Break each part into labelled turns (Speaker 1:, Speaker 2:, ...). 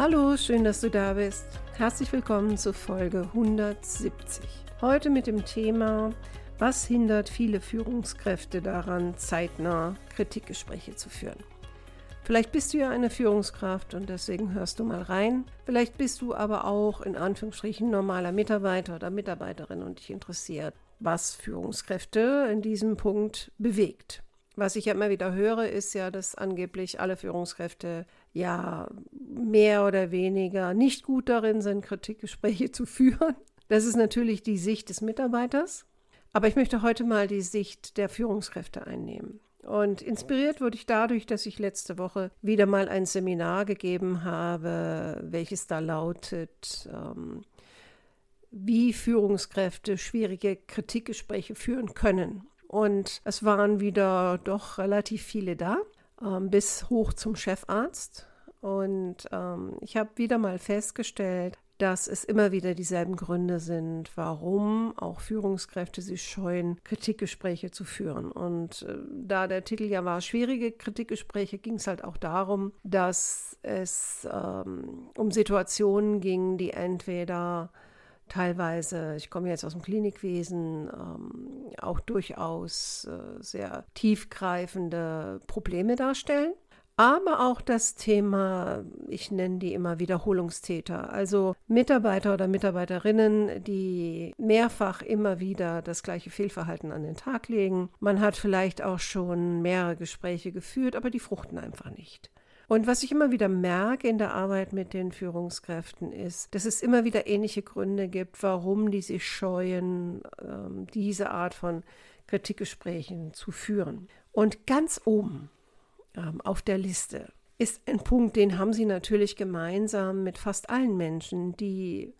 Speaker 1: Hallo, schön, dass du da bist. Herzlich willkommen zur Folge 170. Heute mit dem Thema, was hindert viele Führungskräfte daran, zeitnah Kritikgespräche zu führen. Vielleicht bist du ja eine Führungskraft und deswegen hörst du mal rein. Vielleicht bist du aber auch in Anführungsstrichen normaler Mitarbeiter oder Mitarbeiterin und dich interessiert, was Führungskräfte in diesem Punkt bewegt. Was ich ja immer wieder höre, ist ja, dass angeblich alle Führungskräfte ja mehr oder weniger nicht gut darin sind, Kritikgespräche zu führen. Das ist natürlich die Sicht des Mitarbeiters. Aber ich möchte heute mal die Sicht der Führungskräfte einnehmen. Und inspiriert wurde ich dadurch, dass ich letzte Woche wieder mal ein Seminar gegeben habe, welches da lautet, ähm, wie Führungskräfte schwierige Kritikgespräche führen können. Und es waren wieder doch relativ viele da, ähm, bis hoch zum Chefarzt. Und ähm, ich habe wieder mal festgestellt, dass es immer wieder dieselben Gründe sind, warum auch Führungskräfte sich scheuen, Kritikgespräche zu führen. Und äh, da der Titel ja war schwierige Kritikgespräche, ging es halt auch darum, dass es ähm, um Situationen ging, die entweder teilweise, ich komme jetzt aus dem Klinikwesen, ähm, auch durchaus äh, sehr tiefgreifende Probleme darstellen aber auch das Thema, ich nenne die immer Wiederholungstäter, also Mitarbeiter oder Mitarbeiterinnen, die mehrfach immer wieder das gleiche Fehlverhalten an den Tag legen. Man hat vielleicht auch schon mehrere Gespräche geführt, aber die fruchten einfach nicht. Und was ich immer wieder merke in der Arbeit mit den Führungskräften ist, dass es immer wieder ähnliche Gründe gibt, warum die sich scheuen, ähm, diese Art von Kritikgesprächen zu führen. Und ganz oben ähm, auf der Liste. Ist ein Punkt, den haben Sie natürlich gemeinsam mit fast allen Menschen, die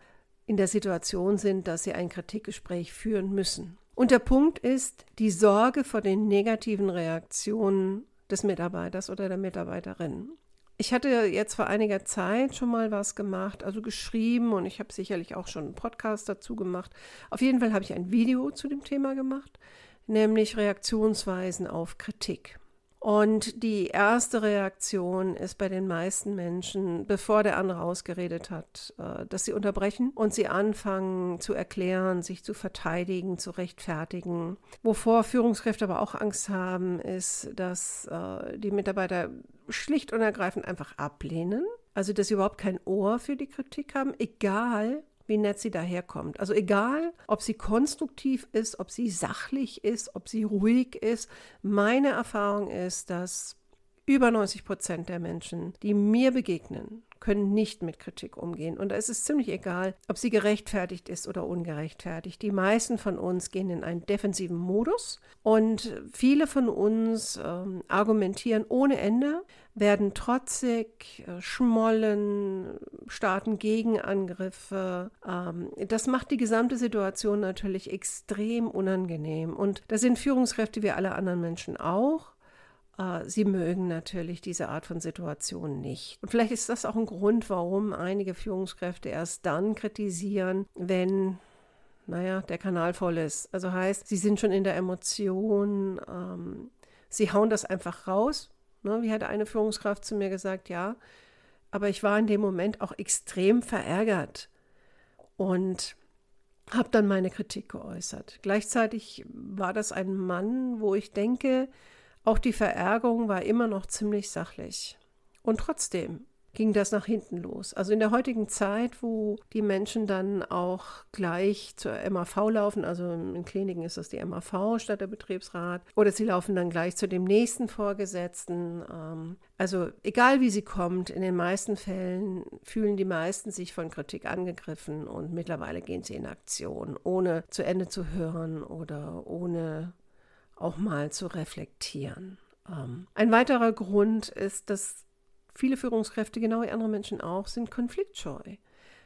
Speaker 1: in der Situation sind, dass sie ein Kritikgespräch führen müssen. Und der Punkt ist die Sorge vor den negativen Reaktionen des Mitarbeiters oder der Mitarbeiterin. Ich hatte jetzt vor einiger Zeit schon mal was gemacht, also geschrieben und ich habe sicherlich auch schon einen Podcast dazu gemacht. Auf jeden Fall habe ich ein Video zu dem Thema gemacht, nämlich Reaktionsweisen auf Kritik. Und die erste Reaktion ist bei den meisten Menschen, bevor der andere ausgeredet hat, äh, dass sie unterbrechen und sie anfangen zu erklären, sich zu verteidigen, zu rechtfertigen. Wovor Führungskräfte aber auch Angst haben, ist, dass äh, die Mitarbeiter schlicht und ergreifend einfach ablehnen. Also, dass sie überhaupt kein Ohr für die Kritik haben, egal wie nett sie daherkommt. Also egal, ob sie konstruktiv ist, ob sie sachlich ist, ob sie ruhig ist. Meine Erfahrung ist, dass über 90 Prozent der Menschen, die mir begegnen, können nicht mit Kritik umgehen. Und es ist ziemlich egal, ob sie gerechtfertigt ist oder ungerechtfertigt. Die meisten von uns gehen in einen defensiven Modus und viele von uns ähm, argumentieren ohne Ende, werden trotzig, äh, schmollen, starten Gegenangriffe. Ähm, das macht die gesamte Situation natürlich extrem unangenehm. Und da sind Führungskräfte wie alle anderen Menschen auch. Äh, sie mögen natürlich diese Art von Situation nicht. Und vielleicht ist das auch ein Grund, warum einige Führungskräfte erst dann kritisieren, wenn naja, der Kanal voll ist. Also heißt, sie sind schon in der Emotion, ähm, sie hauen das einfach raus. Ne? Wie hat eine Führungskraft zu mir gesagt, ja, aber ich war in dem Moment auch extrem verärgert und habe dann meine Kritik geäußert. Gleichzeitig war das ein Mann, wo ich denke, auch die Verärgerung war immer noch ziemlich sachlich. Und trotzdem ging das nach hinten los. Also in der heutigen Zeit, wo die Menschen dann auch gleich zur MAV laufen, also in Kliniken ist das die MAV statt der Betriebsrat, oder sie laufen dann gleich zu dem nächsten Vorgesetzten. Ähm, also egal wie sie kommt, in den meisten Fällen fühlen die meisten sich von Kritik angegriffen und mittlerweile gehen sie in Aktion, ohne zu Ende zu hören oder ohne auch mal zu reflektieren. Ähm, ein weiterer Grund ist, dass viele Führungskräfte, genau wie andere Menschen auch, sind konfliktscheu.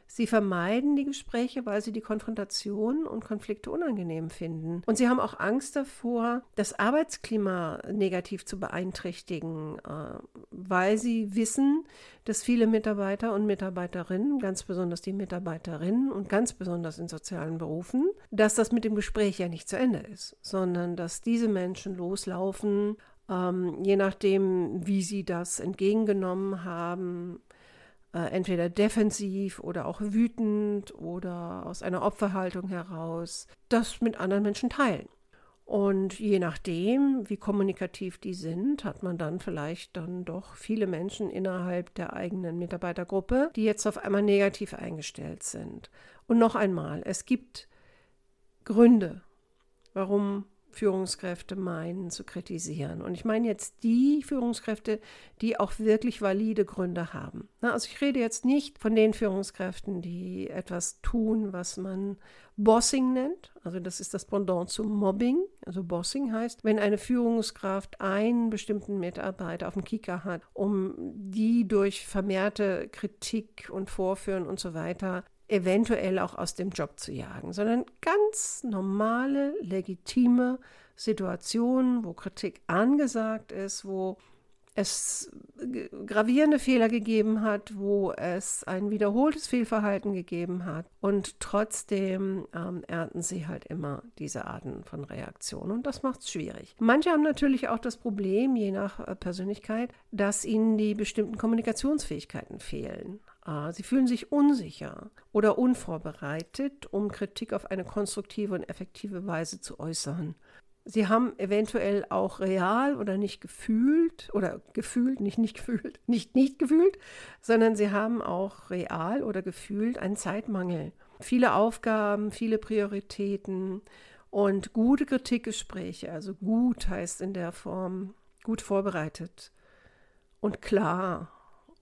Speaker 2: Sie vermeiden die Gespräche, weil sie die Konfrontation und Konflikte unangenehm finden. Und sie haben auch Angst davor, das Arbeitsklima negativ zu beeinträchtigen, äh, weil sie wissen, dass viele Mitarbeiter und Mitarbeiterinnen, ganz besonders die Mitarbeiterinnen und ganz besonders in sozialen Berufen, dass das mit dem Gespräch ja nicht zu Ende ist, sondern dass diese Menschen loslaufen, ähm, je nachdem, wie sie das entgegengenommen haben, äh, entweder defensiv oder auch wütend oder aus einer Opferhaltung heraus, das mit anderen Menschen teilen. Und je nachdem, wie kommunikativ die sind, hat man dann vielleicht dann doch viele Menschen innerhalb der eigenen Mitarbeitergruppe, die jetzt auf einmal negativ eingestellt sind. Und noch einmal, es gibt Gründe, warum Führungskräfte meinen zu kritisieren. Und ich meine jetzt die Führungskräfte, die auch wirklich valide Gründe haben. Na, also ich rede jetzt nicht von den Führungskräften, die etwas tun, was man Bossing nennt. Also das ist das Pendant zu Mobbing. Also Bossing heißt, wenn eine Führungskraft einen bestimmten Mitarbeiter auf dem Kicker hat, um die durch vermehrte Kritik und Vorführen und so weiter eventuell auch aus dem Job zu jagen, sondern ganz normale, legitime Situationen, wo Kritik angesagt ist, wo es gravierende Fehler gegeben hat, wo es ein wiederholtes Fehlverhalten gegeben hat. Und trotzdem ähm, ernten sie halt immer diese Arten von Reaktionen. Und das macht es schwierig. Manche haben natürlich auch das Problem, je nach äh, Persönlichkeit, dass ihnen die bestimmten Kommunikationsfähigkeiten fehlen. Sie fühlen sich unsicher oder unvorbereitet, um Kritik auf eine konstruktive und effektive Weise zu äußern. Sie haben eventuell auch real oder nicht gefühlt oder gefühlt, nicht nicht gefühlt, nicht nicht gefühlt, sondern sie haben auch real oder gefühlt einen Zeitmangel. Viele Aufgaben, viele Prioritäten und gute Kritikgespräche, also gut heißt in der Form gut vorbereitet und klar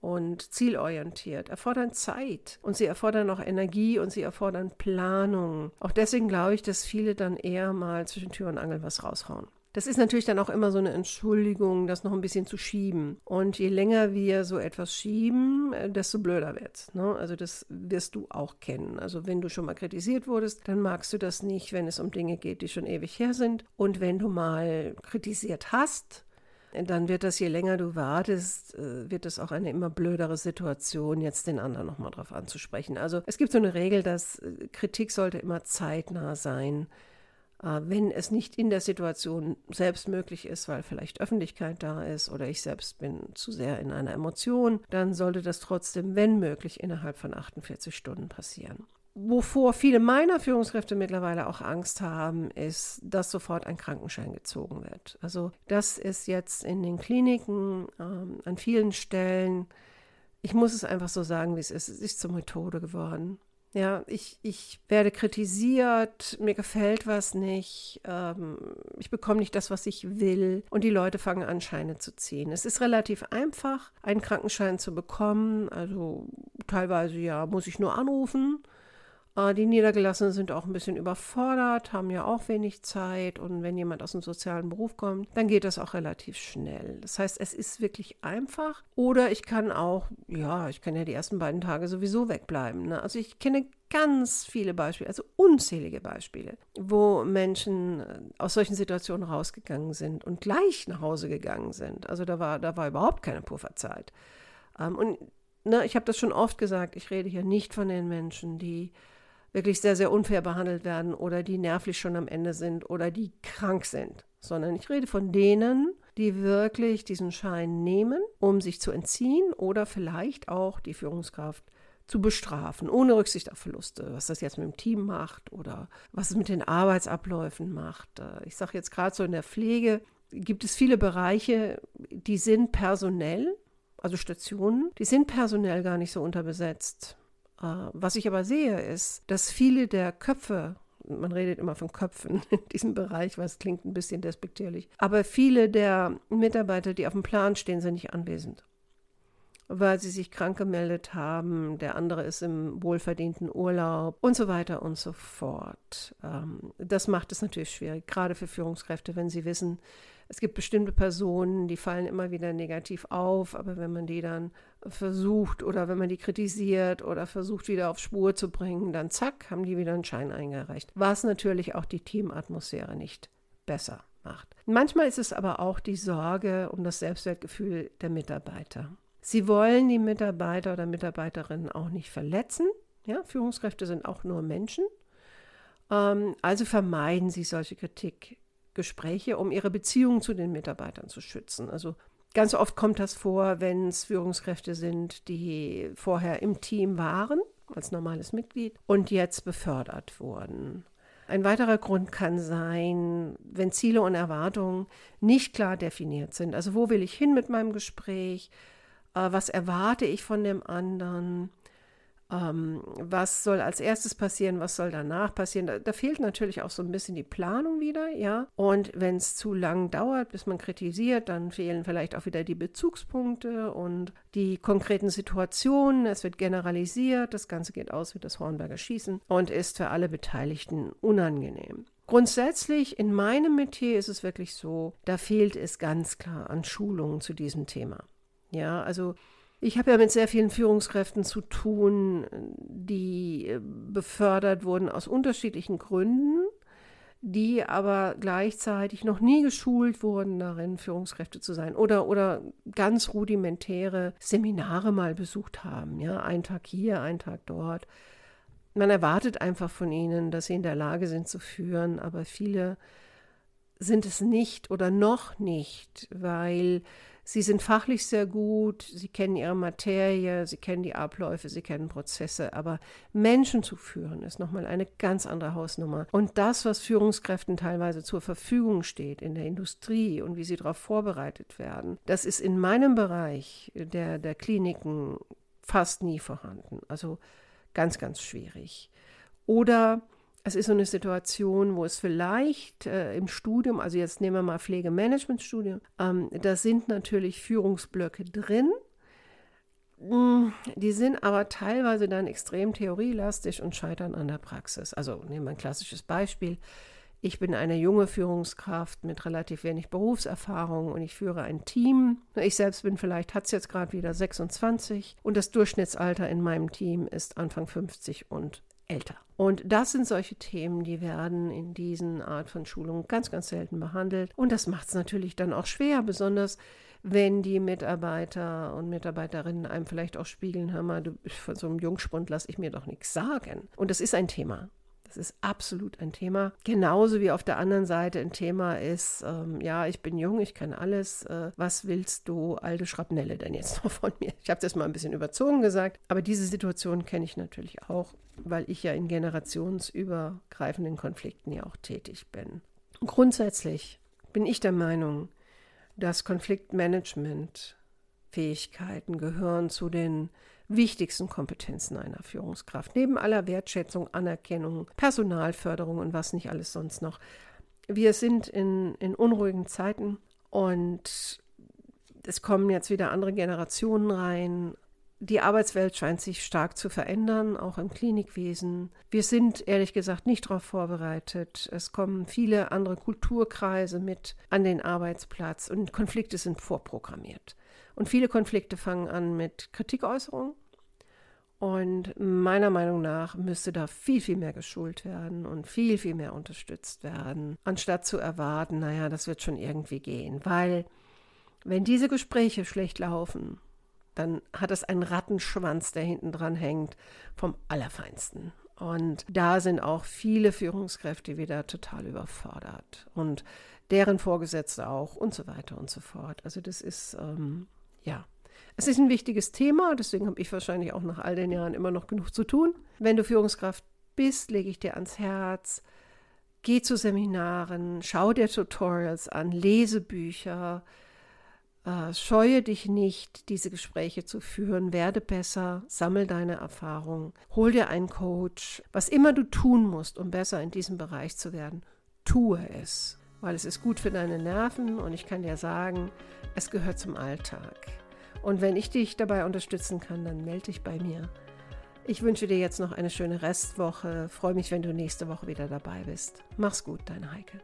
Speaker 2: und zielorientiert, erfordern Zeit und sie erfordern auch Energie und sie erfordern Planung. Auch deswegen glaube ich, dass viele dann eher mal zwischen Tür und Angel was raushauen. Das ist natürlich dann auch immer so eine Entschuldigung, das noch ein bisschen zu schieben. Und je länger wir so etwas schieben, äh, desto blöder wird's. Ne? Also das wirst du auch kennen. Also wenn du schon mal kritisiert wurdest, dann magst du das nicht, wenn es um Dinge geht, die schon ewig her sind. Und wenn du mal kritisiert hast, dann wird das, je länger du wartest, äh, wird es auch eine immer blödere Situation, jetzt den anderen nochmal drauf anzusprechen. Also es gibt so eine Regel, dass äh, Kritik sollte immer zeitnah sein. Äh, wenn es nicht in der Situation selbst möglich ist, weil vielleicht Öffentlichkeit da ist oder ich selbst bin zu sehr in einer Emotion, dann sollte das trotzdem, wenn möglich, innerhalb von 48 Stunden passieren. Wovor viele meiner Führungskräfte mittlerweile auch Angst haben, ist, dass sofort ein Krankenschein gezogen wird. Also das ist jetzt in den Kliniken ähm, an vielen Stellen, ich muss es einfach so sagen, wie es ist, es ist zur Methode geworden. Ja, ich, ich werde kritisiert, mir gefällt was nicht, ähm, ich bekomme nicht das, was ich will und die Leute fangen an, Scheine zu ziehen. Es ist relativ einfach, einen Krankenschein zu bekommen, also teilweise ja, muss ich nur anrufen die Niedergelassenen sind auch ein bisschen überfordert, haben ja auch wenig Zeit und wenn jemand aus dem sozialen Beruf kommt, dann geht das auch relativ schnell. Das heißt, es ist wirklich einfach oder ich kann auch, ja, ich kann ja die ersten beiden Tage sowieso wegbleiben. Ne? Also ich kenne ganz viele Beispiele, also unzählige Beispiele, wo Menschen äh, aus solchen Situationen rausgegangen sind und gleich nach Hause gegangen sind. Also da war, da war überhaupt keine Pufferzeit. Ähm, und ne, ich habe das schon oft gesagt, ich rede hier nicht von den Menschen, die wirklich sehr, sehr unfair behandelt werden oder die nervlich schon am Ende sind oder die krank sind, sondern ich rede von denen, die wirklich diesen Schein nehmen, um sich zu entziehen oder vielleicht auch die Führungskraft zu bestrafen, ohne Rücksicht auf Verluste, was das jetzt mit dem Team macht oder was es mit den Arbeitsabläufen macht. Äh, ich sage jetzt gerade so in der Pflege gibt es viele Bereiche, die sind personell, also Stationen, die sind personell gar nicht so unterbesetzt. Äh, was ich aber sehe, ist, dass viele der Köpfe, man redet immer von Köpfen in diesem Bereich, was klingt ein bisschen despektierlich, aber viele der Mitarbeiter, die auf dem Plan stehen, sind nicht anwesend. Weil sie sich krank gemeldet haben, der andere ist im wohlverdienten Urlaub und so weiter und so fort. Ähm, das macht es natürlich schwierig, gerade für Führungskräfte, wenn sie wissen, es gibt bestimmte Personen, die fallen immer wieder negativ auf, aber wenn man die dann versucht oder wenn man die kritisiert oder versucht wieder auf Spur zu bringen, dann zack, haben die wieder einen Schein eingereicht. Was natürlich auch die Teamatmosphäre nicht besser macht. Manchmal ist es aber auch die Sorge um das Selbstwertgefühl der Mitarbeiter. Sie wollen die Mitarbeiter oder Mitarbeiterinnen auch nicht verletzen. Ja, Führungskräfte sind auch nur Menschen. Ähm, also vermeiden sie solche Kritikgespräche, um ihre Beziehungen zu den Mitarbeitern zu schützen. Also ganz oft kommt das vor, wenn es Führungskräfte sind, die vorher im Team waren als normales Mitglied und jetzt befördert wurden. Ein weiterer Grund kann sein, wenn Ziele und Erwartungen nicht klar definiert sind. Also wo will ich hin mit meinem Gespräch? Äh, was erwarte ich von dem anderen? Ähm, was soll als erstes passieren? Was soll danach passieren? Da, da fehlt natürlich auch so ein bisschen die Planung wieder, ja. Und wenn es zu lang dauert, bis man kritisiert, dann fehlen vielleicht auch wieder die Bezugspunkte und die konkreten Situationen. Es wird generalisiert. Das Ganze geht aus wie das Hornberger Schießen und ist für alle Beteiligten unangenehm. Grundsätzlich in meinem Metier ist es wirklich so, da fehlt es ganz klar an Schulungen zu diesem Thema. Ja, also ich habe ja mit sehr vielen Führungskräften zu tun, die äh, befördert wurden aus unterschiedlichen Gründen, die aber gleichzeitig noch nie geschult wurden darin, Führungskräfte zu sein oder, oder ganz rudimentäre Seminare mal besucht haben. Ja, ein Tag hier, ein Tag dort. Man erwartet einfach von ihnen, dass sie in der Lage sind zu führen, aber viele sind es nicht oder noch nicht, weil Sie sind fachlich sehr gut, sie kennen ihre Materie, sie kennen die Abläufe, sie kennen Prozesse, aber Menschen zu führen ist nochmal eine ganz andere Hausnummer. Und das, was Führungskräften teilweise zur Verfügung steht in der Industrie und wie sie darauf vorbereitet werden, das ist in meinem Bereich der, der Kliniken fast nie vorhanden. Also ganz, ganz schwierig. Oder es ist so eine Situation, wo es vielleicht äh, im Studium, also jetzt nehmen wir mal Pflegemanagement-Studium, ähm, da sind natürlich Führungsblöcke drin. Mm, die sind aber teilweise dann extrem theorielastig und scheitern an der Praxis. Also nehmen wir ein klassisches Beispiel. Ich bin eine junge Führungskraft mit relativ wenig Berufserfahrung und ich führe ein Team. Ich selbst bin vielleicht, hat es jetzt gerade wieder 26 und das Durchschnittsalter in meinem Team ist Anfang 50 und älter. Und das sind solche Themen, die werden in diesen Art von Schulungen ganz, ganz selten behandelt. Und das macht es natürlich dann auch schwer, besonders wenn die Mitarbeiter und Mitarbeiterinnen einem vielleicht auch spiegeln, hör mal, du, von so einem Jungspund lasse ich mir doch nichts sagen. Und das ist ein Thema. Das ist absolut ein Thema. Genauso wie auf der anderen Seite ein Thema ist, ähm, ja, ich bin jung, ich kann alles. Äh, was willst du, alte Schrapnelle, denn jetzt noch von mir? Ich habe das mal ein bisschen überzogen gesagt, aber diese Situation kenne ich natürlich auch, weil ich ja in generationsübergreifenden Konflikten ja auch tätig bin. Grundsätzlich bin ich der Meinung, dass Konfliktmanagement Fähigkeiten gehören zu den wichtigsten Kompetenzen einer Führungskraft. Neben aller Wertschätzung, Anerkennung, Personalförderung und was nicht alles sonst noch. Wir sind in, in unruhigen Zeiten und es kommen jetzt wieder andere Generationen rein. Die Arbeitswelt scheint sich stark zu verändern, auch im Klinikwesen. Wir sind ehrlich gesagt nicht darauf vorbereitet. Es kommen viele andere Kulturkreise mit an den Arbeitsplatz und Konflikte sind vorprogrammiert. Und viele Konflikte fangen an mit Kritikäußerungen. Und meiner Meinung nach müsste da viel, viel mehr geschult werden und viel, viel mehr unterstützt werden, anstatt zu erwarten, naja, das wird schon irgendwie gehen. Weil wenn diese Gespräche schlecht laufen, dann hat es einen Rattenschwanz, der hinten dran hängt, vom Allerfeinsten. Und da sind auch viele Führungskräfte wieder total überfordert und deren Vorgesetzte auch und so weiter und so fort. Also das ist ähm, ja, es ist ein wichtiges Thema, deswegen habe ich wahrscheinlich auch nach all den Jahren immer noch genug zu tun. Wenn du Führungskraft bist, lege ich dir ans Herz, geh zu Seminaren, schau dir Tutorials an, lese Bücher, äh, scheue dich nicht, diese Gespräche zu führen, werde besser, sammel deine Erfahrung, hol dir einen Coach. Was immer du tun musst, um besser in diesem Bereich zu werden, tue es weil es ist gut für deine Nerven und ich kann dir sagen, es gehört zum Alltag. Und wenn ich dich dabei unterstützen kann, dann melde dich bei mir. Ich wünsche dir jetzt noch eine schöne Restwoche. Freue mich, wenn du nächste Woche wieder dabei bist. Mach's gut, deine Heike.